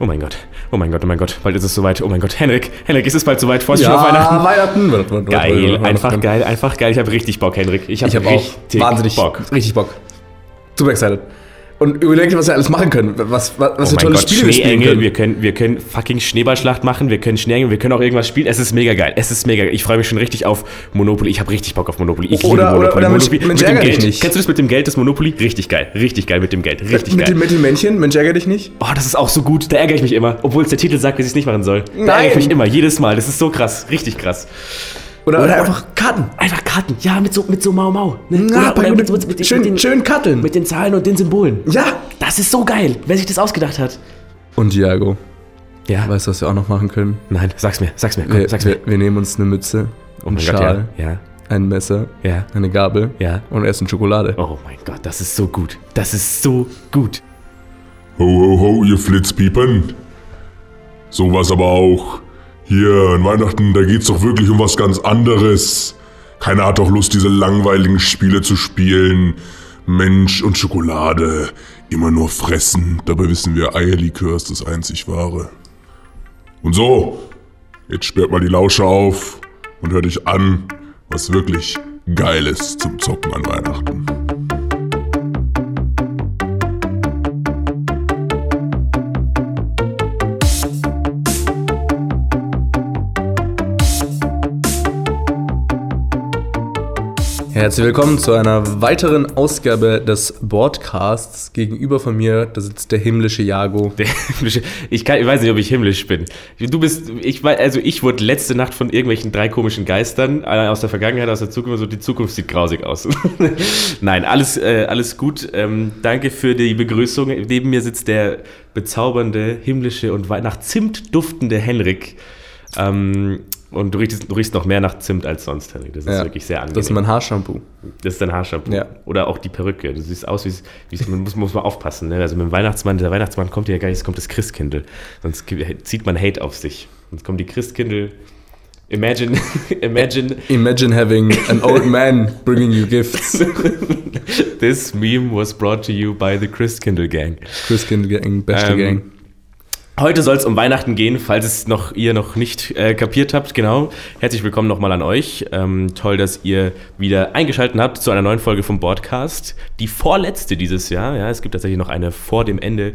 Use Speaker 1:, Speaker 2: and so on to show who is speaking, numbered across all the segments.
Speaker 1: Oh mein Gott, oh mein Gott, oh mein Gott, bald ist es soweit. Oh mein Gott, Henrik, Henrik, ist es bald soweit? Du dich auf Weihnachten?
Speaker 2: Weihnachten. Warte, warte,
Speaker 1: Geil,
Speaker 2: warte, warte,
Speaker 1: einfach geil, einfach geil. Ich habe richtig Bock, Henrik. Ich habe
Speaker 2: Ich habe
Speaker 1: richtig
Speaker 2: auch wahnsinnig
Speaker 1: Bock.
Speaker 2: richtig Bock. Super excited. Und überlegt, was wir alles machen können. Was, was, was
Speaker 1: Oh
Speaker 2: für tolle
Speaker 1: Gott,
Speaker 2: Spiele wir spielen können.
Speaker 1: wir können, wir können fucking Schneeballschlacht machen, wir können Schneeengel, wir können auch irgendwas spielen. Es ist mega geil. Es ist mega geil. Ich freue mich schon richtig auf Monopoly. Ich habe richtig Bock auf Monopoly. Ich
Speaker 2: Oder-
Speaker 1: liebe
Speaker 2: oder-
Speaker 1: Monopoly.
Speaker 2: oder Mensch-
Speaker 1: Monopoly
Speaker 2: Mensch,
Speaker 1: mit dem Geld.
Speaker 2: nicht.
Speaker 1: Kennst du das mit dem Geld, das Monopoly? Richtig geil. Richtig geil mit dem Geld. Richtig
Speaker 2: mit,
Speaker 1: geil.
Speaker 2: mit den Männchen, Mensch, ärgere dich nicht.
Speaker 1: Oh, das ist auch so gut. Da ärgere ich mich immer. Obwohl es der Titel sagt, dass ich es nicht machen soll. Da ärgere ich mich immer. Jedes Mal. Das ist so krass. Richtig krass.
Speaker 2: Oder,
Speaker 1: Oder-
Speaker 2: einfach Karten.
Speaker 1: Einfach Karten. Ja, mit so, mit so Mau Mau. Ne?
Speaker 2: Na,
Speaker 1: oder, oder
Speaker 2: mit,
Speaker 1: mit, mit,
Speaker 2: schön,
Speaker 1: mit, den,
Speaker 2: schön Karteln.
Speaker 1: mit den Zahlen und den Symbolen.
Speaker 2: ja.
Speaker 1: Das ist so geil. Wer sich das ausgedacht hat.
Speaker 2: Und Diago,
Speaker 1: Ja.
Speaker 2: weißt du, was wir auch noch machen können?
Speaker 1: Nein, sag's mir. Sag's mir. Komm,
Speaker 2: Wir,
Speaker 1: sag's
Speaker 2: wir,
Speaker 1: mir.
Speaker 2: wir nehmen uns eine Mütze,
Speaker 1: Oh
Speaker 2: einen
Speaker 1: mein
Speaker 2: Schal,
Speaker 1: Gott, ja. Ja.
Speaker 2: ein Messer,
Speaker 1: Ja.
Speaker 2: eine Gabel
Speaker 1: Ja.
Speaker 2: und essen Schokolade.
Speaker 1: Oh mein Gott, das ist so gut. Das ist so gut.
Speaker 3: Ho, ho, ho, ihr Flitzpiepen. Sowas aber auch. Hier, an Weihnachten, da geht's doch wirklich um was ganz anderes. Keiner hat doch Lust, diese langweiligen Spiele zu spielen. Mensch und Schokolade. Immer nur fressen. Dabei wissen wir, Eierlikör ist das einzig wahre. Und so, jetzt sperrt mal die Lausche auf und hört euch an, was wirklich Geiles zum Zocken an Weihnachten.
Speaker 2: Herzlich willkommen zu einer weiteren Ausgabe des Broadcasts. Gegenüber von mir, da sitzt der himmlische Jago.
Speaker 1: Der himmlische- Ich, kann, ich weiß nicht, ob ich himmlisch bin. Du bist, ich also ich wurde letzte Nacht von irgendwelchen drei komischen Geistern äh, aus der Vergangenheit, aus der Zukunft, so die Zukunft sieht grausig aus. Nein, alles, äh, alles gut. Ähm, danke für die Begrüßung. Neben mir sitzt der bezaubernde, himmlische und nach Zimt duftende Henrik. Ähm, und du riechst, du riechst noch mehr nach Zimt als sonst, Henrik. Das ist
Speaker 2: Ja,
Speaker 1: wirklich sehr angenehm.
Speaker 2: Das ist mein Haarshampoo.
Speaker 1: Das ist dein Haarshampoo.
Speaker 2: Ja.
Speaker 1: Oder auch die Perücke. Du siehst aus wie, wie man muss, muss man aufpassen. Ne? Also mit dem Weihnachtsmann, der Weihnachtsmann kommt ja gar nicht, es kommt das Christkindl. Sonst zieht man Hate auf sich. Sonst kommen die Christkindl. Imagine, imagine
Speaker 2: Imagine having an old man bringing you gifts.
Speaker 1: this meme was brought to you by the Christkindl Gang.
Speaker 2: Christkind Gang, beste
Speaker 1: Ähm,
Speaker 2: Gang.
Speaker 1: Heute soll es um Weihnachten gehen, falls es noch ihr noch nicht äh, kapiert habt. Genau. Herzlich willkommen nochmal an euch. Ähm, toll, dass ihr wieder eingeschaltet habt zu einer neuen Folge vom Podcast. Die vorletzte dieses Jahr. Ja, es gibt tatsächlich noch eine vor dem Ende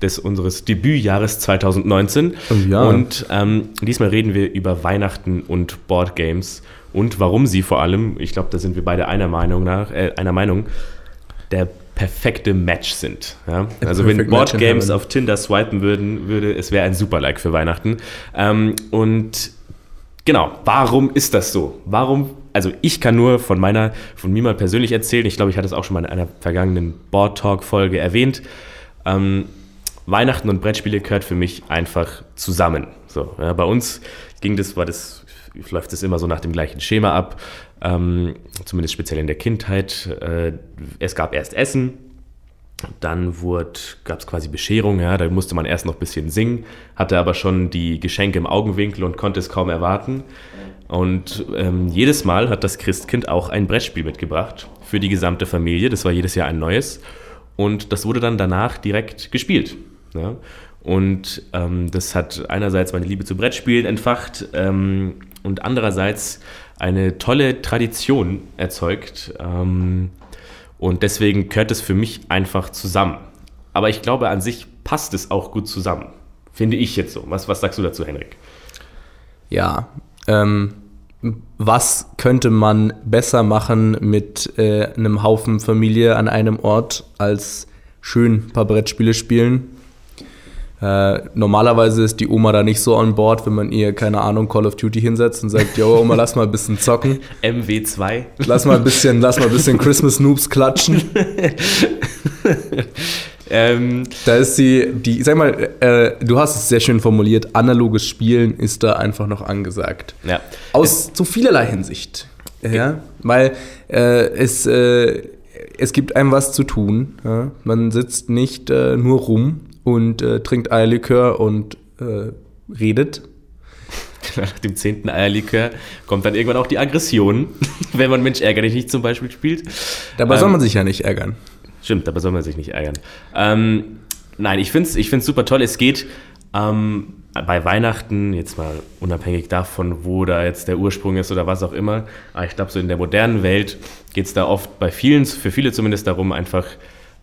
Speaker 1: des unseres Debütjahres 2019.
Speaker 2: Oh ja.
Speaker 1: Und ähm, diesmal reden wir über Weihnachten und Boardgames und warum sie vor allem, ich glaube, da sind wir beide einer Meinung nach, äh, einer Meinung, der perfekte Match sind. Ja? Also wenn
Speaker 2: perfect
Speaker 1: Boardgames
Speaker 2: heaven.
Speaker 1: auf Tinder swipen würden, würde es wäre ein super Like für Weihnachten. Ähm, und genau, warum ist das so? Warum? Also ich kann nur von meiner, von mir mal persönlich erzählen. Ich glaube, ich hatte es auch schon mal in einer vergangenen Board Talk Folge erwähnt. Ähm, Weihnachten und Brettspiele gehört für mich einfach zusammen. So, ja, bei uns ging das, war das, läuft es immer so nach dem gleichen Schema ab, ähm, zumindest speziell in der Kindheit. Äh, es gab erst Essen, dann gab es quasi Bescherung, ja, da musste man erst noch ein bisschen singen, hatte aber schon die Geschenke im Augenwinkel und konnte es kaum erwarten. Und ähm, jedes Mal hat das Christkind auch ein Brettspiel mitgebracht für die gesamte Familie. Das war jedes Jahr ein neues. Und das wurde dann danach direkt gespielt. Ja? Und ähm, das hat einerseits meine Liebe zu Brettspielen entfacht ähm, und andererseits eine tolle Tradition erzeugt. Ähm, und deswegen gehört es für mich einfach zusammen. Aber ich glaube, an sich passt es auch gut zusammen. Finde ich jetzt so. Was, was sagst du dazu, Henrik?
Speaker 2: Ja. Ähm, was könnte man besser machen mit äh, einem Haufen Familie an einem Ort, als schön ein paar Brettspiele spielen? Äh, normalerweise ist die Oma da nicht so on board, wenn man ihr, keine Ahnung, Call of Duty hinsetzt und sagt, yo, Oma, lass mal ein bisschen zocken.
Speaker 1: MW2.
Speaker 2: Lass mal ein bisschen, lass mal ein bisschen Christmas Noobs klatschen.
Speaker 1: Ähm,
Speaker 2: Da ist sie, die, sag mal, äh, du hast es sehr schön formuliert, analoges Spielen ist da einfach noch angesagt.
Speaker 1: ja.
Speaker 2: Aus zu vielerlei Hinsicht. Ja, weil äh, es, äh, es gibt einem was zu tun. Ja? Man sitzt nicht äh, nur rum und äh, trinkt Eierlikör und äh, redet.
Speaker 1: Nach dem zehnten Eierlikör kommt dann irgendwann auch die Aggression, wenn man Mensch ärgere dich nicht zum Beispiel spielt.
Speaker 2: Dabei
Speaker 1: Ähm,
Speaker 2: soll man sich ja nicht ärgern.
Speaker 1: Stimmt, dabei soll man sich nicht ärgern. Ähm, Nein, ich finde es ich find's super toll. Es geht ähm, bei Weihnachten, jetzt mal unabhängig davon, wo da jetzt der Ursprung ist oder was auch immer, aber ich glaube, so in der modernen Welt geht es da oft bei vielen, für viele zumindest darum, einfach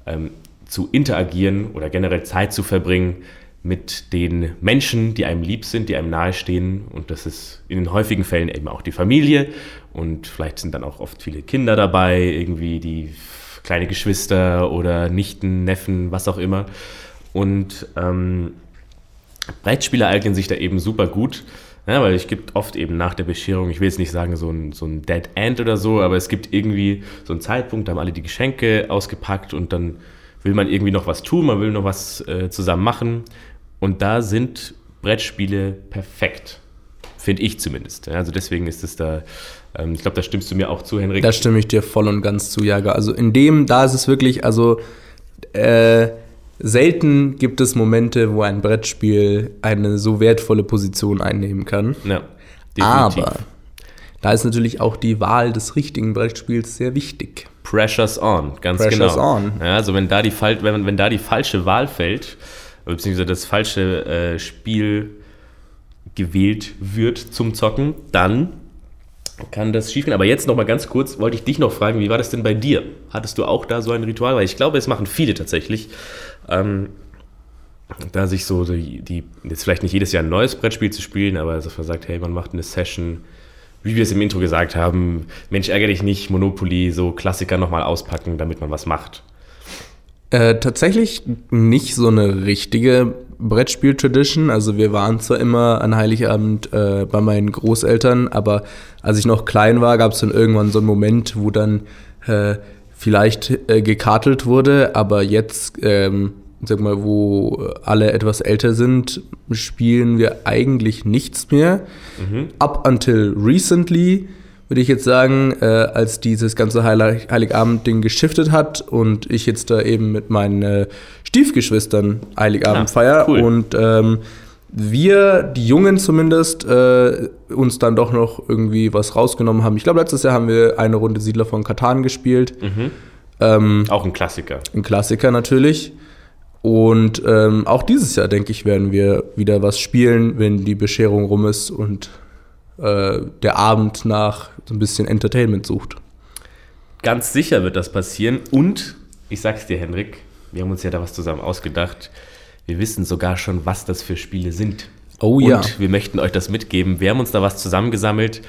Speaker 1: ähm, zu interagieren oder generell Zeit zu verbringen mit den Menschen, die einem lieb sind, die einem nahestehen. Und das ist in den häufigen Fällen eben auch die Familie. Und vielleicht sind dann auch oft viele Kinder dabei, irgendwie die kleine Geschwister oder Nichten, Neffen, was auch immer. Und ähm, Brettspiele eignen sich da eben super gut. Ja, weil es gibt oft eben nach der Bescherung, ich will jetzt nicht sagen so ein, so ein Dead End oder so, aber es gibt irgendwie so einen Zeitpunkt, da haben alle die Geschenke ausgepackt und dann will man irgendwie noch was tun, man will noch was äh, zusammen machen. Und da sind Brettspiele perfekt. Finde ich zumindest. Also deswegen ist es da, ähm, ich glaube, da stimmst du mir auch zu, Henrik.
Speaker 2: Da stimme ich dir voll und ganz zu, Jager. Also in dem, da ist es wirklich, also äh, selten gibt es Momente, wo ein Brettspiel eine so wertvolle Position einnehmen kann.
Speaker 1: Ja,
Speaker 2: Aber da ist natürlich auch die Wahl des richtigen Brettspiels sehr wichtig.
Speaker 1: Pressures on, ganz
Speaker 2: Pressures
Speaker 1: genau.
Speaker 2: on.
Speaker 1: Ja, also wenn da die, wenn, wenn da die falsche Wahl fällt, beziehungsweise das falsche äh, Spiel gewählt wird zum Zocken, dann kann das schiefgehen. Aber jetzt noch mal ganz kurz, wollte ich dich noch fragen, wie war das denn bei dir? Hattest du auch da so ein Ritual? Weil ich glaube, es machen viele tatsächlich. Ähm, da sich so die, die, jetzt vielleicht nicht jedes Jahr ein neues Brettspiel zu spielen, aber dass man sagt, hey, man macht eine Session, wie wir es im Intro gesagt haben, Mensch, ärgere dich nicht, Monopoly, so Klassiker nochmal auspacken, damit man was macht.
Speaker 2: Äh, tatsächlich nicht so eine richtige Brettspiel-Tradition. Also wir waren zwar immer an Heiligabend äh, bei meinen Großeltern, aber als ich noch klein war, gab es dann irgendwann so einen Moment, wo dann äh, vielleicht äh, gekartelt wurde, aber jetzt, ähm, sag mal, wo alle etwas älter sind, spielen wir eigentlich nichts mehr. Up until recently würde ich jetzt sagen, äh, als dieses ganze Heilig Heiligabend-Ding geschiftet hat und ich jetzt da eben mit meinen äh, Stiefgeschwistern Heiligabend
Speaker 1: Ah,
Speaker 2: feier
Speaker 1: cool.
Speaker 2: und ähm, wir, die Jungen zumindest, äh, uns dann doch noch irgendwie was rausgenommen haben. Ich glaube, letztes Jahr haben wir eine Runde Siedler von Katan gespielt. Ähm,
Speaker 1: Auch ein Klassiker.
Speaker 2: ein Klassiker natürlich. Und ähm, auch dieses Jahr, denke ich, werden wir wieder was spielen, wenn die Bescherung rum ist und äh, der Abend nach so ein bisschen Entertainment sucht.
Speaker 1: Ganz sicher wird das passieren. Und ich sag's dir, Henrik, wir haben uns ja da was zusammen ausgedacht. Wir wissen sogar schon, was das für Spiele sind.
Speaker 2: Oh
Speaker 1: Und
Speaker 2: ja.
Speaker 1: wir möchten euch das mitgeben. Wir haben uns da was zusammengesammelt.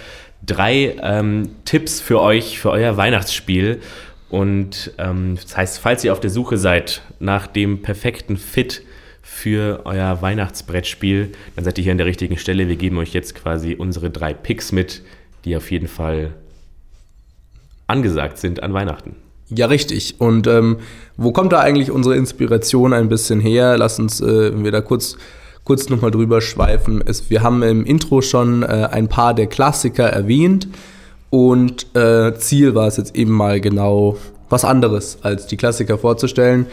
Speaker 1: Drei ähm, Tipps für euch, für euer Weihnachtsspiel. Und ähm, das heißt, falls ihr auf der Suche seid nach dem perfekten Fit für euer Weihnachtsbrettspiel, dann seid ihr hier an der richtigen Stelle. Wir geben euch jetzt quasi unsere drei Picks mit, die auf jeden Fall angesagt sind an Weihnachten.
Speaker 2: Ja, richtig. Und ähm, wo kommt da eigentlich unsere Inspiration ein bisschen her? Lass uns, äh, da kurz, kurz nochmal drüber schweifen. Es, wir haben im Intro schon äh, ein paar der Klassiker erwähnt. Und äh, Ziel war es jetzt eben mal genau was anderes, als die Klassiker vorzustellen.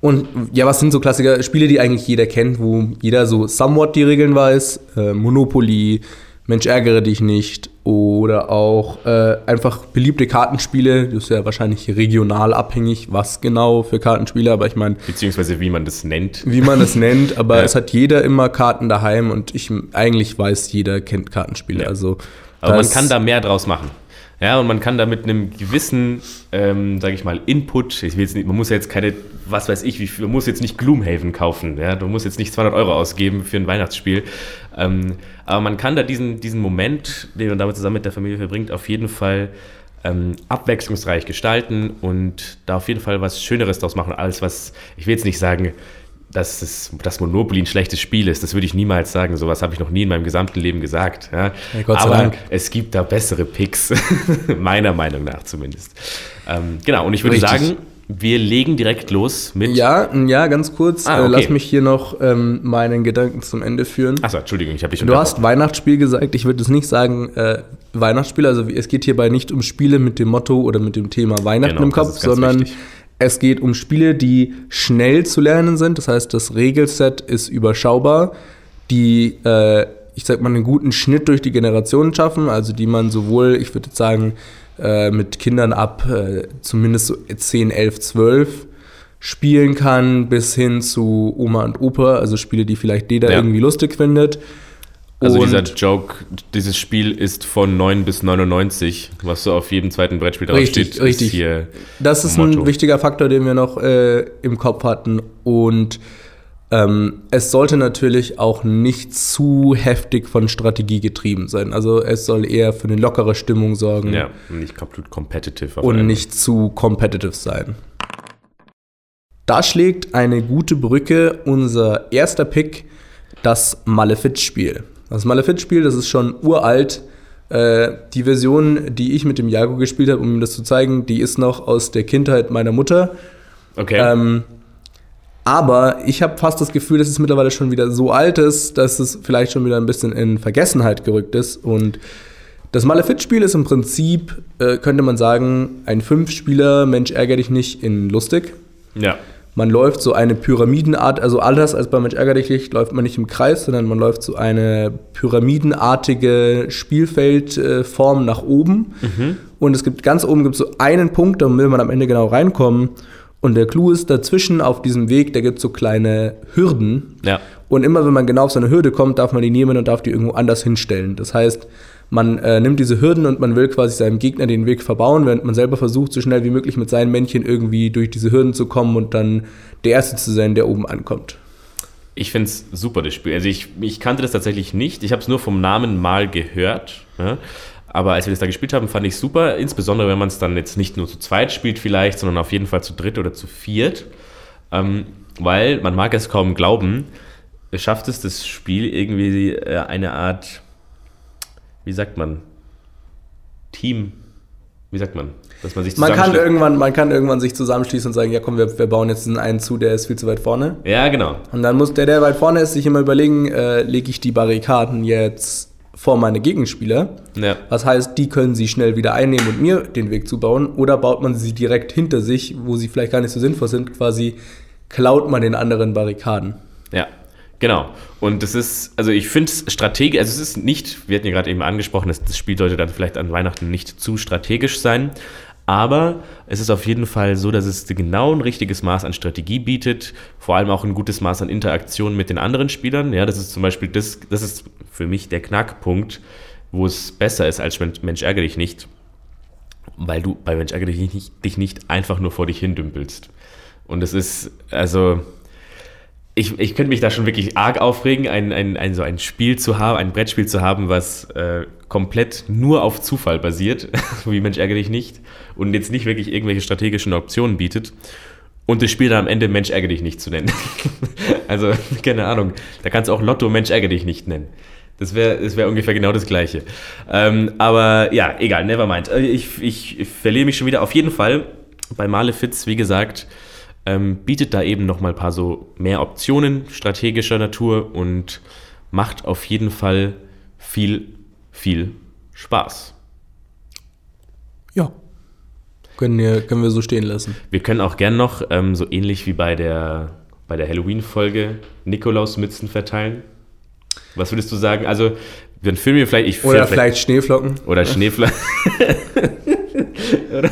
Speaker 2: Und ja, was sind so Klassiker? Spiele, die eigentlich jeder kennt, wo jeder so somewhat die Regeln weiß. Äh, Monopoly, Mensch, ärgere dich nicht. Oder auch äh, einfach beliebte Kartenspiele. Das ist ja wahrscheinlich regional abhängig, was genau für Kartenspiele. Aber ich meine,
Speaker 1: Beziehungsweise wie man das nennt.
Speaker 2: wie man es nennt. Aber
Speaker 1: Ja.
Speaker 2: es hat jeder immer Karten daheim. Und ich eigentlich weiß, jeder kennt Kartenspiele.
Speaker 1: Ja.
Speaker 2: Also,
Speaker 1: Aber man
Speaker 2: das-
Speaker 1: kann da mehr draus machen. Ja, und man kann da mit einem gewissen, ähm, sage ich mal, Input, ich will jetzt nicht, man muss ja jetzt keine, was weiß ich, wie viel, man muss jetzt nicht Gloomhaven kaufen, ja, du musst jetzt nicht 200 Euro ausgeben für ein Weihnachtsspiel, ähm, aber man kann da diesen, diesen Moment, den man damit zusammen mit der Familie verbringt, auf jeden Fall ähm, abwechslungsreich gestalten und da auf jeden Fall was Schöneres draus machen, als was, ich will jetzt nicht sagen, dass das, das Monopoly ein schlechtes Spiel ist. Das würde ich niemals sagen. Sowas habe ich noch nie in meinem gesamten Leben gesagt. Ja.
Speaker 2: Sei
Speaker 1: Aber
Speaker 2: Dank.
Speaker 1: es gibt da bessere Picks, meiner Meinung nach zumindest. Ähm, genau, und ich würde
Speaker 2: Richtig.
Speaker 1: sagen, wir legen direkt los mit.
Speaker 2: Ja, ja, ganz kurz.
Speaker 1: Ah,
Speaker 2: äh,
Speaker 1: okay.
Speaker 2: lass mich hier noch ähm, meinen Gedanken zum Ende führen.
Speaker 1: Achso, Entschuldigung, ich habe dich
Speaker 2: Du hast Weihnachtsspiel gesagt. Ich würde es nicht sagen äh, Weihnachtsspiel. Also es geht hierbei nicht um Spiele mit dem Motto oder mit dem Thema Weihnachten
Speaker 1: Genau,
Speaker 2: im Kopf, sondern
Speaker 1: wichtig.
Speaker 2: Es geht um Spiele, die schnell zu lernen sind. Das heißt, das Regelset ist überschaubar, die, äh, ich sag mal, einen guten Schnitt durch die Generationen schaffen. Also die man sowohl, ich würde sagen, äh, mit Kindern ab äh, zumindest so 10, 11, 12 spielen kann, bis hin zu Oma und Opa, also Spiele, die vielleicht jeder
Speaker 1: Ja.
Speaker 2: irgendwie lustig findet.
Speaker 1: Also
Speaker 2: Und-
Speaker 1: dieser Joke, dieses Spiel ist von 9 bis 99, was so auf jedem zweiten Brettspiel
Speaker 2: Richtig,
Speaker 1: draufsteht,
Speaker 2: richtig.
Speaker 1: hier
Speaker 2: Das ist
Speaker 1: Motto.
Speaker 2: ein wichtiger Faktor, den wir noch äh, im Kopf hatten. Und ähm, es sollte natürlich auch nicht zu heftig von Strategie getrieben sein. Also es soll eher für eine lockere Stimmung sorgen
Speaker 1: ja, nicht komplett competitive.
Speaker 2: und nicht zu competitive sein. Da schlägt eine gute Brücke unser erster Pick, das Malefiz-Spiel. Das Malefiz-Spiel, das ist schon uralt. Äh, die Version, die ich mit dem Jago gespielt habe, um ihm das zu zeigen, die ist noch aus der Kindheit meiner Mutter.
Speaker 1: Okay.
Speaker 2: Ähm, aber ich habe fast das Gefühl, dass es mittlerweile schon wieder so alt ist, dass es vielleicht schon wieder ein bisschen in Vergessenheit gerückt ist. Und das Malefiz-Spiel ist im Prinzip, äh, könnte man sagen, ein Fünf-Spieler Mensch ärger dich nicht in lustig.
Speaker 1: ja.
Speaker 2: Man läuft so eine Pyramidenart, also anders als bei Mensch ärger dich nicht, läuft man nicht im Kreis, sondern man läuft so eine pyramidenartige Spielfeldform nach oben. Und es gibt ganz oben gibt so einen Punkt, da will man am Ende genau reinkommen. Und der Clou ist dazwischen auf diesem Weg, da gibt es so kleine Hürden.
Speaker 1: Ja.
Speaker 2: Und immer wenn man genau auf so eine Hürde kommt, darf man die nehmen und darf die irgendwo anders hinstellen. Das heißt, man äh, nimmt diese Hürden und man will quasi seinem Gegner den Weg verbauen, während man selber versucht, so schnell wie möglich mit seinen Männchen irgendwie durch diese Hürden zu kommen und dann der Erste zu sein, der oben ankommt.
Speaker 1: Ich finde es super, das Spiel. Also ich, ich kannte das tatsächlich nicht. Ich habe es nur vom Namen mal gehört. Ja? Aber als wir das da gespielt haben, fand ich super. Insbesondere, wenn man es dann jetzt nicht nur zu zweit spielt vielleicht, sondern auf jeden Fall zu dritt oder zu viert. Ähm, weil, man mag es kaum glauben, es schafft es das Spiel irgendwie äh, eine Art, wie sagt man, Team, wie sagt man, dass man sich
Speaker 2: Man kann, irgendwann, man kann irgendwann sich zusammenschließen und sagen, ja komm, wir, wir bauen jetzt diesen einen zu, der ist viel zu weit vorne.
Speaker 1: Ja, genau.
Speaker 2: Und dann muss der, der weit vorne ist, sich immer überlegen, äh, lege ich die Barrikaden jetzt vor meine Gegenspieler.
Speaker 1: Ja.
Speaker 2: Das heißt, die können sie schnell wieder einnehmen und mir den Weg zubauen. Oder baut man sie direkt hinter sich, wo sie vielleicht gar nicht so sinnvoll sind. Quasi klaut man den anderen Barrikaden.
Speaker 1: Ja, genau. Und das ist, also ich finde es strategisch, also es ist nicht, wir hatten ja gerade eben angesprochen, dass das Spiel sollte dann vielleicht an Weihnachten nicht zu strategisch sein. Aber es ist auf jeden Fall so, dass es genau ein richtiges Maß an Strategie bietet, vor allem auch ein gutes Maß an Interaktion mit den anderen Spielern. Ja, das ist zum Beispiel das, das ist für mich der Knackpunkt, wo es besser ist als Mensch, ärgere dich nicht, weil du bei Mensch ärgere dich nicht, dich nicht einfach nur vor dich hin dümpelst. Und es ist, also, ich, ich könnte mich da schon wirklich arg aufregen, ein, ein, ein, so ein Spiel zu haben, ein Brettspiel zu haben, was äh, komplett nur auf Zufall basiert, wie Mensch ärgere dich nicht, und jetzt nicht wirklich irgendwelche strategischen Optionen bietet. Und das Spiel dann am Ende Mensch ärgere dich nicht zu nennen. also, keine Ahnung, da kannst du auch Lotto Mensch ärgere dich nicht nennen. Das wäre das wär ungefähr genau das Gleiche. Ähm, aber ja, egal, never mind. Äh, Ich, ich, ich verliere mich schon wieder. Auf jeden Fall, bei Malefiz, wie gesagt, ähm, bietet da eben noch mal ein paar so mehr Optionen strategischer Natur und macht auf jeden Fall viel, viel Spaß.
Speaker 2: Ja. Können wir, können wir so stehen lassen.
Speaker 1: Wir können auch gern noch, ähm, so ähnlich wie bei der, bei der Halloween-Folge, Nikolausmützen verteilen. Was würdest du sagen? Also, dann filmen wir vielleicht. Ich
Speaker 2: Oder vielleicht Schneeflocken.
Speaker 1: Oder Schneeflocken. oder,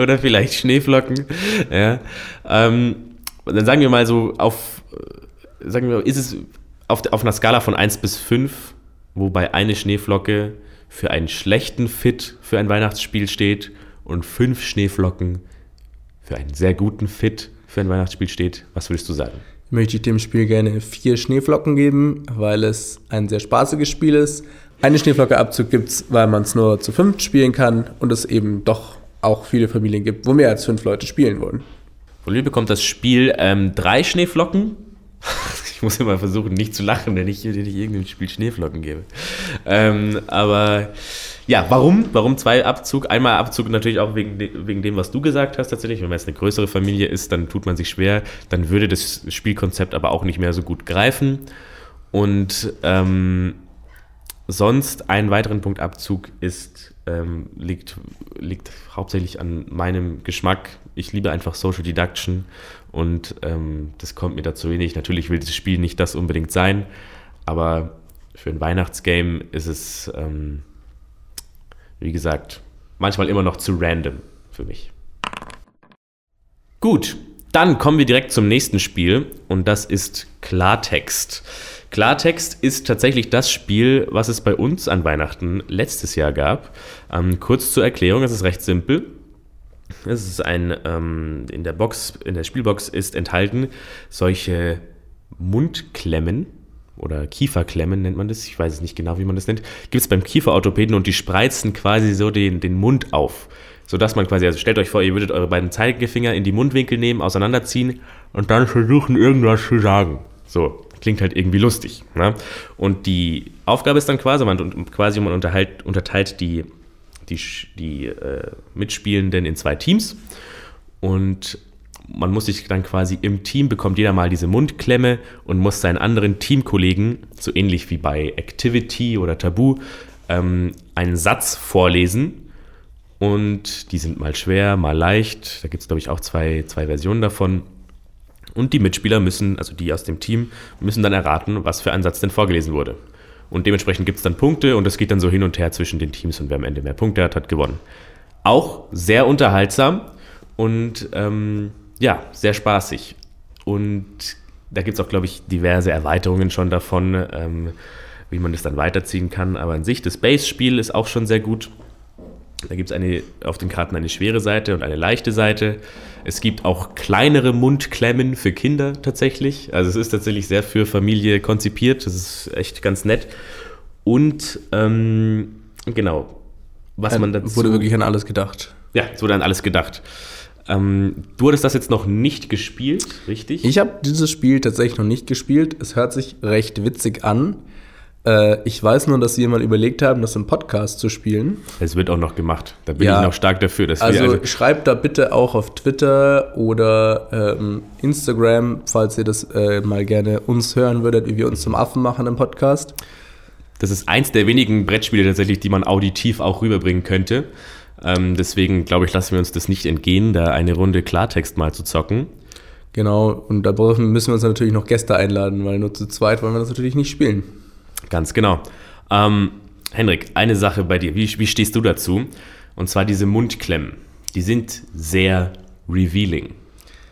Speaker 1: oder vielleicht Schneeflocken. Ja. Ähm, dann sagen wir mal so, auf, sagen wir, ist es auf, auf einer Skala von 1 bis 5, wobei eine Schneeflocke für einen schlechten Fit für ein Weihnachtsspiel steht und fünf Schneeflocken für einen sehr guten Fit für ein Weihnachtsspiel steht. Was würdest du sagen?
Speaker 2: möchte ich dem Spiel gerne vier Schneeflocken geben, weil es ein sehr spaßiges Spiel ist. Eine Schneeflocke-Abzug gibt es, weil man es nur zu fünf spielen kann und es eben doch auch viele Familien gibt, wo mehr als fünf Leute spielen wollen.
Speaker 1: Mir bekommt das Spiel ähm, drei Schneeflocken. Ich muss immer versuchen, nicht zu lachen, wenn ich, wenn ich irgendeinem Spiel Schneeflocken gebe. Ähm, aber ja, warum? Warum zwei Abzug? Einmal Abzug natürlich auch wegen, de wegen dem, was du gesagt hast tatsächlich. Wenn man jetzt eine größere Familie ist, dann tut man sich schwer. Dann würde das Spielkonzept aber auch nicht mehr so gut greifen. Und ähm, sonst einen weiteren Punkt Abzug ist, ähm, liegt, liegt hauptsächlich an meinem Geschmack. Ich liebe einfach Social Deduction und ähm, das kommt mir dazu wenig. Natürlich will das Spiel nicht das unbedingt sein, aber für ein Weihnachtsgame ist es, ähm, wie gesagt, manchmal immer noch zu random für mich. Gut, dann kommen wir direkt zum nächsten Spiel und das ist Klartext. Klartext ist tatsächlich das Spiel, was es bei uns an Weihnachten letztes Jahr gab. Ähm, kurz zur Erklärung, es ist recht simpel. Es ist ein, ähm, in der Box, in der Spielbox ist enthalten solche Mundklemmen oder Kieferklemmen nennt man das. Ich weiß es nicht genau, wie man das nennt. Gibt es beim Kieferorthopäden und die spreizen quasi so den, den Mund auf. Sodass man quasi, also stellt euch vor, ihr würdet eure beiden Zeigefinger in die Mundwinkel nehmen, auseinanderziehen und dann versuchen, irgendwas zu sagen. So, klingt halt irgendwie lustig. Ne? Und die Aufgabe ist dann quasi, man, quasi man unterteilt die, die, die äh, Mitspielenden in zwei Teams und man muss sich dann quasi im Team bekommt jeder mal diese Mundklemme und muss seinen anderen Teamkollegen, so ähnlich wie bei Activity oder Tabu, ähm, einen Satz vorlesen. Und die sind mal schwer, mal leicht. Da gibt es, glaube ich, auch zwei, zwei Versionen davon. Und die Mitspieler müssen, also die aus dem Team, müssen dann erraten, was für ein Satz denn vorgelesen wurde. Und dementsprechend gibt es dann Punkte und es geht dann so hin und her zwischen den Teams und wer am Ende mehr Punkte hat, hat gewonnen. Auch sehr unterhaltsam und ähm, ja, sehr spaßig. Und da gibt es auch, glaube ich, diverse Erweiterungen schon davon, ähm, wie man das dann weiterziehen kann. Aber an sich, das Base-Spiel ist auch schon sehr gut. Da gibt es auf den Karten eine schwere Seite und eine leichte Seite. Es gibt auch kleinere Mundklemmen für Kinder tatsächlich. Also es ist tatsächlich sehr für Familie konzipiert. Das ist echt ganz nett. Und ähm, genau,
Speaker 2: was man dazu... Wurde wirklich an alles gedacht.
Speaker 1: Ja, es wurde an alles gedacht. Ähm, du hattest das jetzt noch nicht gespielt, richtig?
Speaker 2: Ich habe dieses Spiel tatsächlich noch nicht gespielt. Es hört sich recht witzig an. Äh, ich weiß nur, dass sie mal überlegt haben, das im Podcast zu spielen.
Speaker 1: Es wird auch noch gemacht. Da bin ja. ich noch stark dafür.
Speaker 2: Dass also, wir also schreibt da bitte auch auf Twitter oder ähm, Instagram, falls ihr das äh, mal gerne uns hören würdet, wie wir uns zum Affen machen im Podcast.
Speaker 1: Das ist eins der wenigen Brettspiele tatsächlich, die man auditiv auch rüberbringen könnte. Ähm, deswegen glaube ich, lassen wir uns das nicht entgehen, da eine Runde Klartext mal zu zocken.
Speaker 2: Genau, und da müssen wir uns natürlich noch Gäste einladen, weil nur zu zweit wollen wir das natürlich nicht spielen.
Speaker 1: Ganz genau. Ähm, Henrik, eine Sache bei dir. Wie, wie stehst du dazu? Und zwar diese Mundklemmen. Die sind sehr revealing.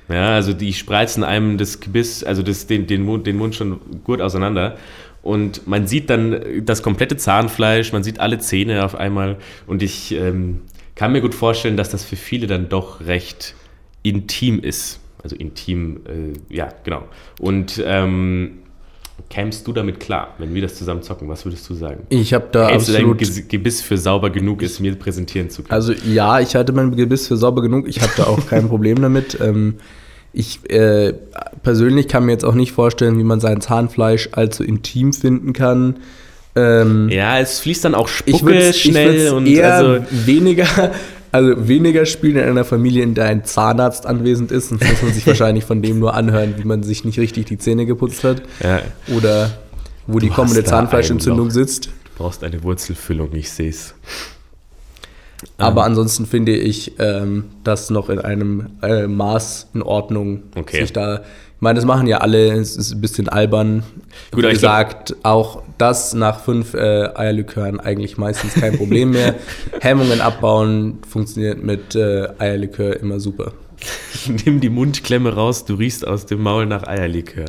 Speaker 1: Ja, also die spreizen einem das Gebiss, also das, den, den, Mund, den Mund schon gut auseinander. Und man sieht dann das komplette Zahnfleisch, man sieht alle Zähne auf einmal. Und ich ähm, kann mir gut vorstellen, dass das für viele dann doch recht intim ist. Also intim, äh, ja, genau. Und ähm, kämst du damit klar, wenn wir das zusammen zocken? Was würdest du sagen?
Speaker 2: Ich habe da Hältst absolut...
Speaker 1: du dein Gebiss für sauber genug ist, mir präsentieren zu können?
Speaker 2: Also ja, ich halte mein Gebiss für sauber genug. Ich habe da auch kein Problem damit. Ähm, ich äh, persönlich kann mir jetzt auch nicht vorstellen, wie man sein Zahnfleisch allzu intim finden kann.
Speaker 1: Ähm, ja, es fließt dann auch Spucke
Speaker 2: ich schnell ich und eher also weniger, also weniger spielen in einer Familie, in der ein Zahnarzt anwesend ist, sonst muss man sich wahrscheinlich von dem nur anhören, wie man sich nicht richtig die Zähne geputzt hat. Ja. Oder wo du die kommende Zahnfleischentzündung sitzt. Du
Speaker 1: brauchst eine Wurzelfüllung, ich sehe es.
Speaker 2: Aber ähm. ansonsten finde ich ähm, das noch in einem äh, Maß in Ordnung,
Speaker 1: okay. sich
Speaker 2: da ich meine, das machen ja alle, es ist ein bisschen albern. Gut, Wie gesagt, glaub, auch das nach fünf äh, Eierlikören eigentlich meistens kein Problem mehr. Hemmungen abbauen funktioniert mit äh, Eierlikör immer super.
Speaker 1: Nimm die Mundklemme raus, du riechst aus dem Maul nach Eierlikör.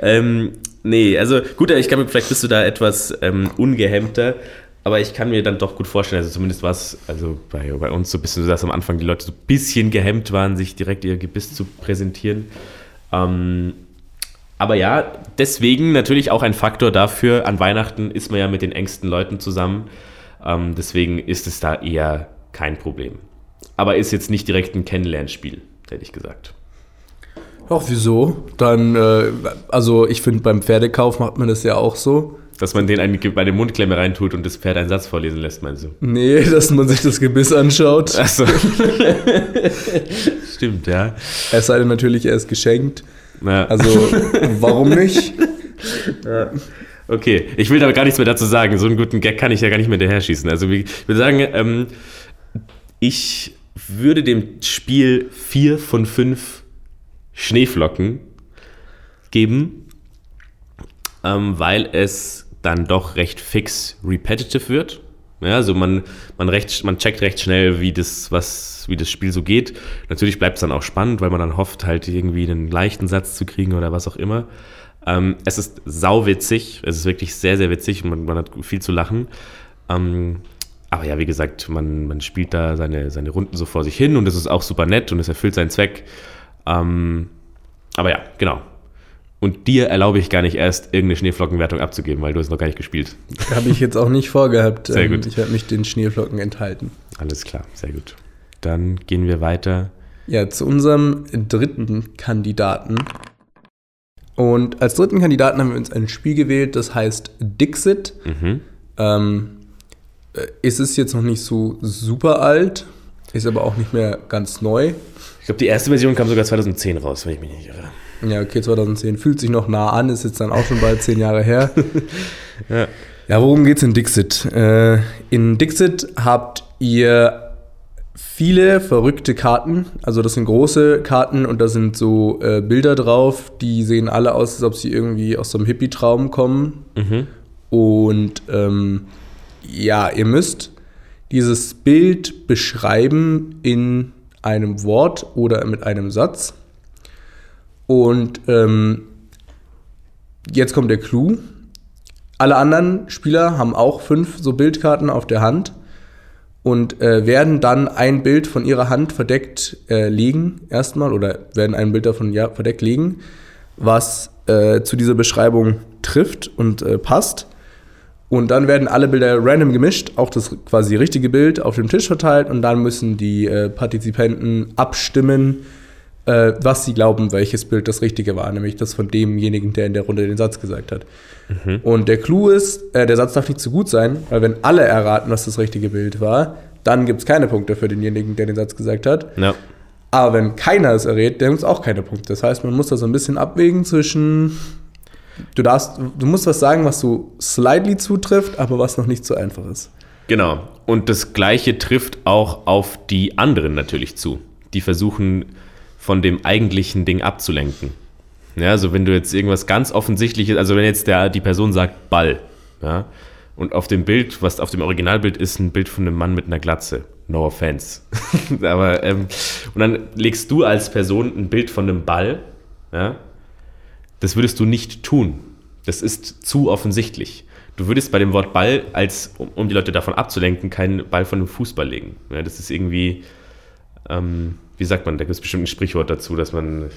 Speaker 1: Ähm, nee, also gut, ich kann mir, vielleicht bist du da etwas ähm, ungehemmter, aber ich kann mir dann doch gut vorstellen, also zumindest war es also bei, bei uns so ein bisschen so, dass am Anfang die Leute so ein bisschen gehemmt waren, sich direkt ihr Gebiss zu präsentieren. Ähm, aber ja, deswegen natürlich auch ein Faktor dafür, an Weihnachten ist man ja mit den engsten Leuten zusammen. Ähm, deswegen ist es da eher kein Problem. Aber ist jetzt nicht direkt ein Kennenlernspiel, hätte ich gesagt.
Speaker 2: Ach, wieso? Dann, äh, also ich finde, beim Pferdekauf macht man das ja auch so.
Speaker 1: Dass man den eine, bei der Mundklemme reintut und das Pferd einen Satz vorlesen lässt, meinst du?
Speaker 2: Nee, dass man sich das Gebiss anschaut.
Speaker 1: Achso. Stimmt, ja.
Speaker 2: Es sei denn natürlich, er ist geschenkt. Ja. Also, warum nicht?
Speaker 1: Ja. Okay, ich will da gar nichts mehr dazu sagen. So einen guten Gag kann ich ja gar nicht mehr daher schießen. Also, ich würde sagen, ähm, ich würde dem Spiel vier von fünf Schneeflocken geben, ähm, weil es dann doch recht fix repetitive wird. Ja, also man, man, recht, man checkt recht schnell, wie das, was, wie das Spiel so geht. Natürlich bleibt es dann auch spannend, weil man dann hofft, halt irgendwie einen leichten Satz zu kriegen oder was auch immer. Ähm, es ist sauwitzig, es ist wirklich sehr, sehr witzig und man, man hat viel zu lachen. Ähm, aber ja, wie gesagt, man, man spielt da seine, seine Runden so vor sich hin und es ist auch super nett und es erfüllt seinen Zweck. Ähm, aber ja, genau. Und dir erlaube ich gar nicht erst, irgendeine Schneeflockenwertung abzugeben, weil du es noch gar nicht gespielt.
Speaker 2: Habe ich jetzt auch nicht vorgehabt.
Speaker 1: Sehr
Speaker 2: Ähm,
Speaker 1: gut.
Speaker 2: Ich werde mich den Schneeflocken enthalten.
Speaker 1: Alles klar, sehr gut. Dann gehen wir weiter.
Speaker 2: Ja, zu unserem dritten Kandidaten. Und als dritten Kandidaten haben wir uns ein Spiel gewählt, das heißt Dixit.
Speaker 1: Mhm.
Speaker 2: Ähm, äh, es ist jetzt noch nicht so super alt, ist aber auch nicht mehr ganz neu.
Speaker 1: Ich glaube, die erste Version kam sogar 2010 raus, wenn ich mich nicht irre.
Speaker 2: Ja, okay, 2010 fühlt sich noch nah an, ist jetzt dann auch schon bald zehn Jahre her.
Speaker 1: Ja.
Speaker 2: Ja, worum geht's in Dixit? Äh, in Dixit habt ihr viele verrückte Karten. Also das sind große Karten und da sind so äh, Bilder drauf, die sehen alle aus, als ob sie irgendwie aus so einem Hippie-Traum kommen.
Speaker 1: Mhm.
Speaker 2: Und ähm, ja, ihr müsst dieses Bild beschreiben in einem Wort oder mit einem Satz. Und ähm, jetzt kommt der Clou. Alle anderen Spieler haben auch fünf so Bildkarten auf der Hand und äh, werden dann ein Bild von ihrer Hand verdeckt äh, legen, erstmal, oder werden ein Bild davon ja, verdeckt legen, was äh, zu dieser Beschreibung trifft und äh, passt. Und dann werden alle Bilder random gemischt, auch das quasi richtige Bild auf dem Tisch verteilt und dann müssen die äh, Partizipenten abstimmen, äh, was sie glauben, welches Bild das richtige war, nämlich das von demjenigen, der in der Runde den Satz gesagt hat. Und der Clou ist, äh, der Satz darf nicht zu gut sein, weil wenn alle erraten, was das richtige Bild war, dann gibt es keine Punkte für denjenigen, der den Satz gesagt hat.
Speaker 1: Ja.
Speaker 2: Aber wenn keiner es errät, dann gibt es auch keine Punkte. Das heißt, man muss da so ein bisschen abwägen zwischen. Du darfst, du musst was sagen, was so slightly zutrifft, aber was noch nicht so einfach ist.
Speaker 1: Genau. Und das Gleiche trifft auch auf die anderen natürlich zu. Die versuchen, von dem eigentlichen Ding abzulenken. Ja, also wenn du jetzt irgendwas ganz offensichtliches, also wenn jetzt der, die Person sagt Ball, ja, und auf dem Bild, was auf dem Originalbild ist, ein Bild von einem Mann mit einer Glatze. No offense. Aber, ähm, und dann legst du als Person ein Bild von einem Ball, ja, das würdest du nicht tun. Das ist zu offensichtlich. Du würdest bei dem Wort Ball, als, um, um die Leute davon abzulenken, keinen Ball von einem Fußball legen. Ja, das ist irgendwie, ähm, wie sagt man, da gibt es bestimmt ein Sprichwort dazu, dass man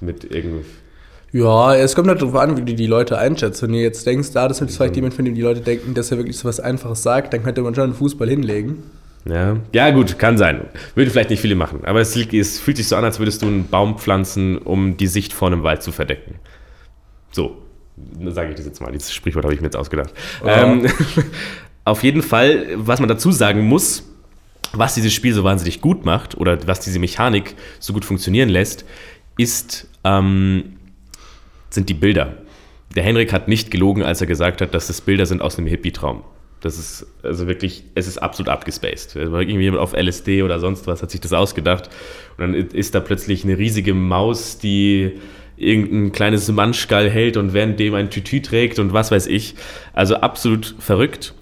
Speaker 1: mit irgendwie.
Speaker 2: Ja, es kommt halt darauf an, wie du die Leute einschätzt. Wenn du jetzt denkst, da, das ist vielleicht jemand, von dem die Leute denken, dass er wirklich so was Einfaches sagt, dann könnte man schon einen Fußball hinlegen.
Speaker 1: Ja, ja, gut, kann sein. Würde vielleicht nicht viele machen. Aber es, es fühlt sich so an, als würdest du einen Baum pflanzen, um die Sicht vor einem Wald zu verdecken. So, sage ich das jetzt mal. Dieses Sprichwort habe ich mir jetzt ausgedacht. Ähm, auf jeden Fall, was man dazu sagen muss, was dieses Spiel so wahnsinnig gut macht oder was diese Mechanik so gut funktionieren lässt, ist, ähm, sind die Bilder. Der Henrik hat nicht gelogen, als er gesagt hat, dass das Bilder sind aus einem Hippie-Traum. Das ist also wirklich, es ist absolut abgespaced. Also Irgendjemand auf LSD oder sonst was hat sich das ausgedacht. Und dann ist da plötzlich eine riesige Maus, die irgendein kleines Manschgall hält und währenddem ein Tütü trägt und was weiß ich. Also absolut verrückt.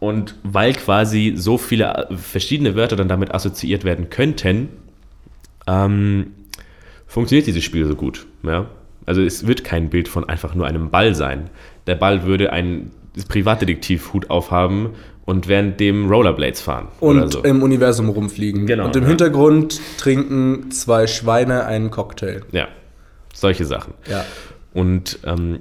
Speaker 1: Und weil quasi so viele verschiedene Wörter dann damit assoziiert werden könnten, ähm, funktioniert dieses Spiel so gut. Ja? Also es wird kein Bild von einfach nur einem Ball sein. Der Ball würde einen Privatdetektivhut aufhaben und während dem Rollerblades fahren.
Speaker 2: Und
Speaker 1: oder so.
Speaker 2: im Universum rumfliegen.
Speaker 1: Genau,
Speaker 2: Und im
Speaker 1: ja.
Speaker 2: Hintergrund trinken zwei Schweine einen Cocktail.
Speaker 1: ja, solche Sachen.
Speaker 2: Ja.
Speaker 1: Und ähm,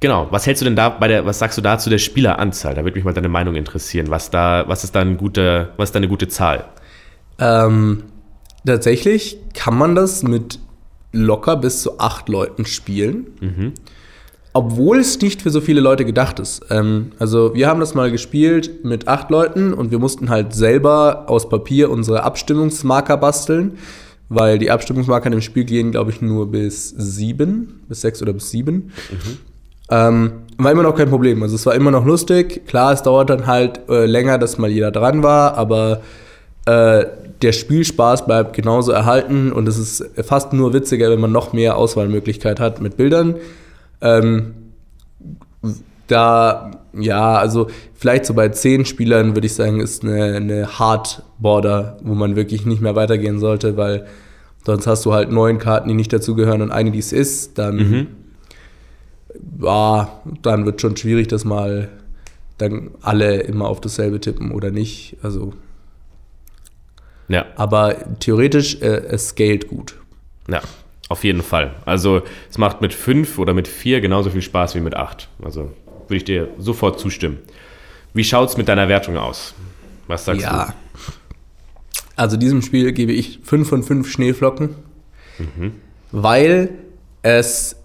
Speaker 1: genau, was hältst du denn da bei der, was sagst du da zu der Spieleranzahl? Da würde mich mal deine Meinung interessieren. Was da, was ist da ein guter, was ist da eine gute Zahl?
Speaker 2: Ähm, tatsächlich kann man das mit locker bis zu acht Leuten spielen. Obwohl es nicht für so viele Leute gedacht ist. Ähm, also wir haben das mal gespielt mit acht Leuten und wir mussten halt selber aus Papier unsere Abstimmungsmarker basteln, weil die Abstimmungsmarker in dem Spiel gehen, glaube ich, nur bis sieben, bis sechs oder bis sieben. Ähm, war immer noch kein Problem. Also es war immer noch lustig. Klar, es dauert dann halt äh, länger, dass mal jeder dran war, aber äh, der Spielspaß bleibt genauso erhalten und es ist fast nur witziger, wenn man noch mehr Auswahlmöglichkeit hat mit Bildern. Ähm, da, ja, also vielleicht so bei zehn Spielern würde ich sagen, ist eine, eine Hard Border, wo man wirklich nicht mehr weitergehen sollte, weil sonst hast du halt neun Karten, die nicht dazugehören und eine, die es ist, dann,
Speaker 1: Mhm.
Speaker 2: Ja, dann wird schon schwierig, dass mal dann alle immer auf dasselbe tippen oder nicht. Also,
Speaker 1: Ja,
Speaker 2: aber theoretisch, äh, es scaled gut.
Speaker 1: ja, auf jeden Fall. Also es macht mit fünf oder mit vier genauso viel Spaß wie mit acht. Also würde ich dir sofort zustimmen. Wie schaut's mit deiner Wertung aus? Was sagst
Speaker 2: ja. Also diesem Spiel gebe ich 5 von 5 Schneeflocken, weil es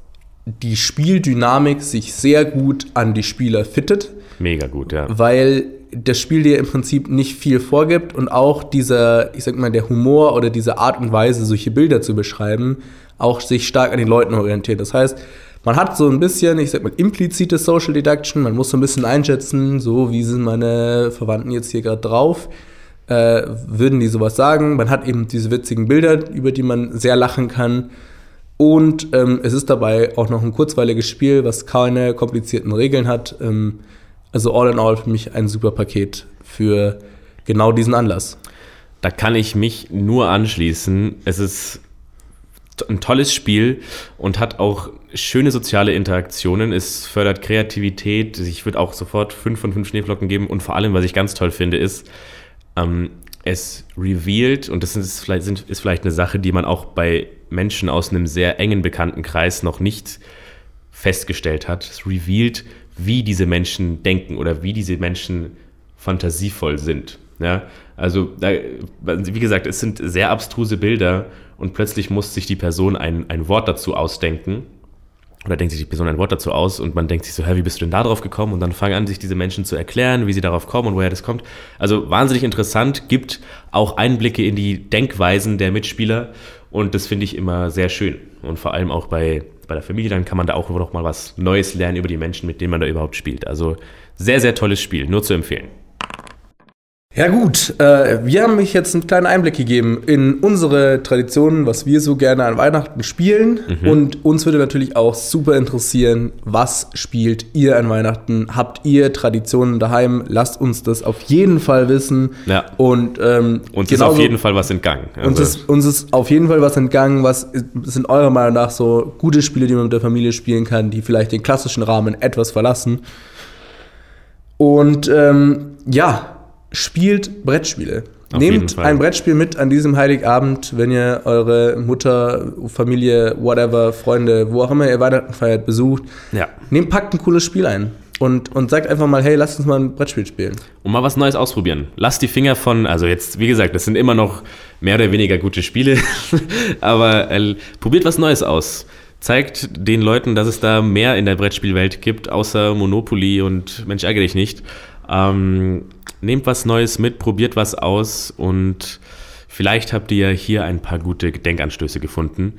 Speaker 2: die Spieldynamik sich sehr gut an die Spieler fittet?
Speaker 1: Mega gut, ja.
Speaker 2: weil das Spiel dir im Prinzip nicht viel vorgibt und auch dieser, ich sag mal, der Humor oder diese Art und Weise, solche Bilder zu beschreiben, auch sich stark an den Leuten orientiert. Das heißt, man hat so ein bisschen, ich sag mal, implizites Social Deduction, man muss so ein bisschen einschätzen, so wie sind meine Verwandten jetzt hier gerade drauf, äh, würden die sowas sagen. Man hat eben diese witzigen Bilder, über die man sehr lachen kann. Und ähm, es ist dabei auch noch ein kurzweiliges Spiel, was keine komplizierten Regeln hat. Ähm, also all in all für mich ein super Paket für genau diesen Anlass.
Speaker 1: Da kann ich mich nur anschließen. Es ist ein tolles Spiel und hat auch schöne soziale Interaktionen. Es fördert Kreativität. Ich würde auch sofort 5 von 5 Schneeflocken geben. Und vor allem, was ich ganz toll finde, ist, ähm, es revealed, und das ist vielleicht, ist vielleicht eine Sache, die man auch bei Menschen aus einem sehr engen Bekanntenkreis noch nicht festgestellt hat. Es revealed, wie diese Menschen denken oder wie diese Menschen fantasievoll sind. Ja, also, wie gesagt, es sind sehr abstruse Bilder und plötzlich muss sich die Person ein, ein Wort dazu ausdenken. Oder denkt sich die Person ein Wort dazu aus und man denkt sich so, hä, wie bist du denn da drauf gekommen? Und dann fangen an, sich diese Menschen zu erklären, wie sie darauf kommen und woher das kommt. Also wahnsinnig interessant, gibt auch Einblicke in die Denkweisen der Mitspieler und das finde ich immer sehr schön. Und vor allem auch bei, bei der Familie, dann kann man da auch noch mal was Neues lernen über die Menschen, mit denen man da überhaupt spielt. Also sehr, sehr tolles Spiel, nur zu empfehlen.
Speaker 2: Ja gut, äh, wir haben mich jetzt einen kleinen Einblick gegeben in unsere Traditionen, was wir so gerne an Weihnachten spielen. Und uns würde natürlich auch super interessieren, was spielt ihr an Weihnachten? Habt ihr Traditionen daheim? Lasst uns das auf jeden Fall wissen.
Speaker 1: Ja.
Speaker 2: Und ähm,
Speaker 1: Uns ist auf jeden Fall was entgangen.
Speaker 2: uns,
Speaker 1: Also,
Speaker 2: ist, uns ist auf jeden Fall was entgangen. Was sind eurer Meinung nach so gute Spiele, die man mit der Familie spielen kann, die vielleicht den klassischen Rahmen etwas verlassen? Und ähm, ja, spielt Brettspiele.
Speaker 1: Auf
Speaker 2: Nehmt ein Brettspiel mit an diesem Heiligabend, wenn ihr eure Mutter, Familie, whatever, Freunde, wo auch immer ihr Weihnachten feiert, besucht.
Speaker 1: ja.
Speaker 2: Nehmt, packt ein cooles Spiel ein. Und, und sagt einfach mal, hey, lasst uns mal ein Brettspiel spielen.
Speaker 1: Und mal was Neues ausprobieren. Lasst die Finger von, also jetzt, wie gesagt, das sind immer noch mehr oder weniger gute Spiele, aber äh, probiert was Neues aus. Zeigt den Leuten, dass es da mehr in der Brettspielwelt gibt, außer Monopoly und Mensch, ärgere dich nicht. Ähm, nehmt was Neues mit, probiert was aus und vielleicht habt ihr hier ein paar gute Denkanstöße gefunden,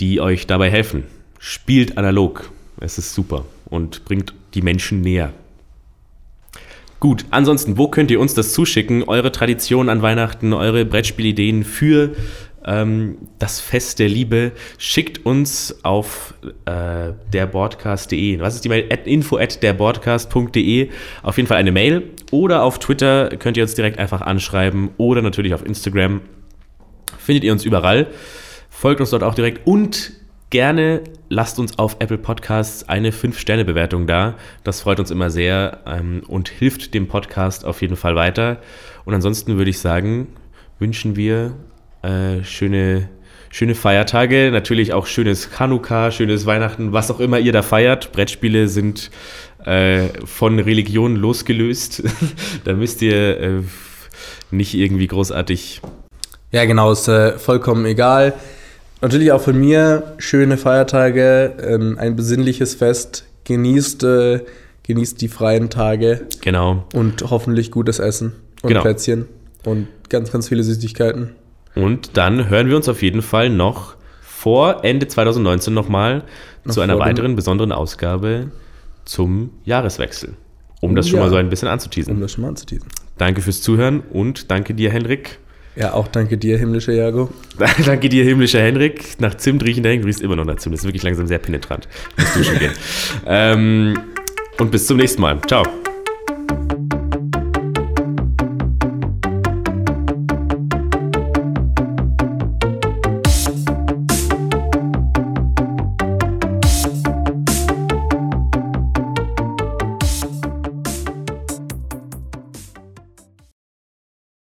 Speaker 1: die euch dabei helfen. Spielt analog. Es ist super und bringt die Menschen näher. Gut, ansonsten, wo könnt ihr uns das zuschicken? Eure Tradition an Weihnachten, eure Brettspielideen für das Fest der Liebe. Schickt uns auf äh, derboardcast.de. Was ist die Mail? At info at derboardcast.de. Auf jeden Fall eine Mail. Oder auf Twitter könnt ihr uns direkt einfach anschreiben. Oder natürlich auf Instagram. Findet ihr uns überall. Folgt uns dort auch direkt und gerne lasst uns auf Apple Podcasts eine 5-Sterne-Bewertung da. Das freut uns immer sehr ähm, und hilft dem Podcast auf jeden Fall weiter. Und ansonsten würde ich sagen, wünschen wir äh, schöne, schöne Feiertage, natürlich auch schönes Chanukka, schönes Weihnachten, was auch immer ihr da feiert. Brettspiele sind äh, von Religion losgelöst. da müsst ihr äh, nicht irgendwie großartig
Speaker 2: Ja, genau, ist äh, vollkommen egal. Natürlich auch von mir schöne Feiertage, ähm, ein besinnliches Fest. Genießt, äh, genießt die freien Tage
Speaker 1: Genau.
Speaker 2: und hoffentlich gutes Essen und
Speaker 1: Genau.
Speaker 2: Plätzchen und ganz, ganz viele Süßigkeiten.
Speaker 1: Und dann hören wir uns auf jeden Fall noch vor Ende 2019 nochmal
Speaker 2: Noch
Speaker 1: zu einer weiteren besonderen Ausgabe zum Jahreswechsel. Um das schon
Speaker 2: Ja.
Speaker 1: mal so ein bisschen anzuteasen.
Speaker 2: Um das schon mal anzuteasen.
Speaker 1: Danke fürs Zuhören und danke dir, Henrik.
Speaker 2: Ja, auch danke dir, himmlischer Jago.
Speaker 1: danke dir, himmlischer Henrik. Nach Zimt riechen der Henrik. Du riechst immer noch nach Zimt. Das ist wirklich langsam sehr penetrant. Duschen gehen. Ähm, und bis zum nächsten Mal. Ciao.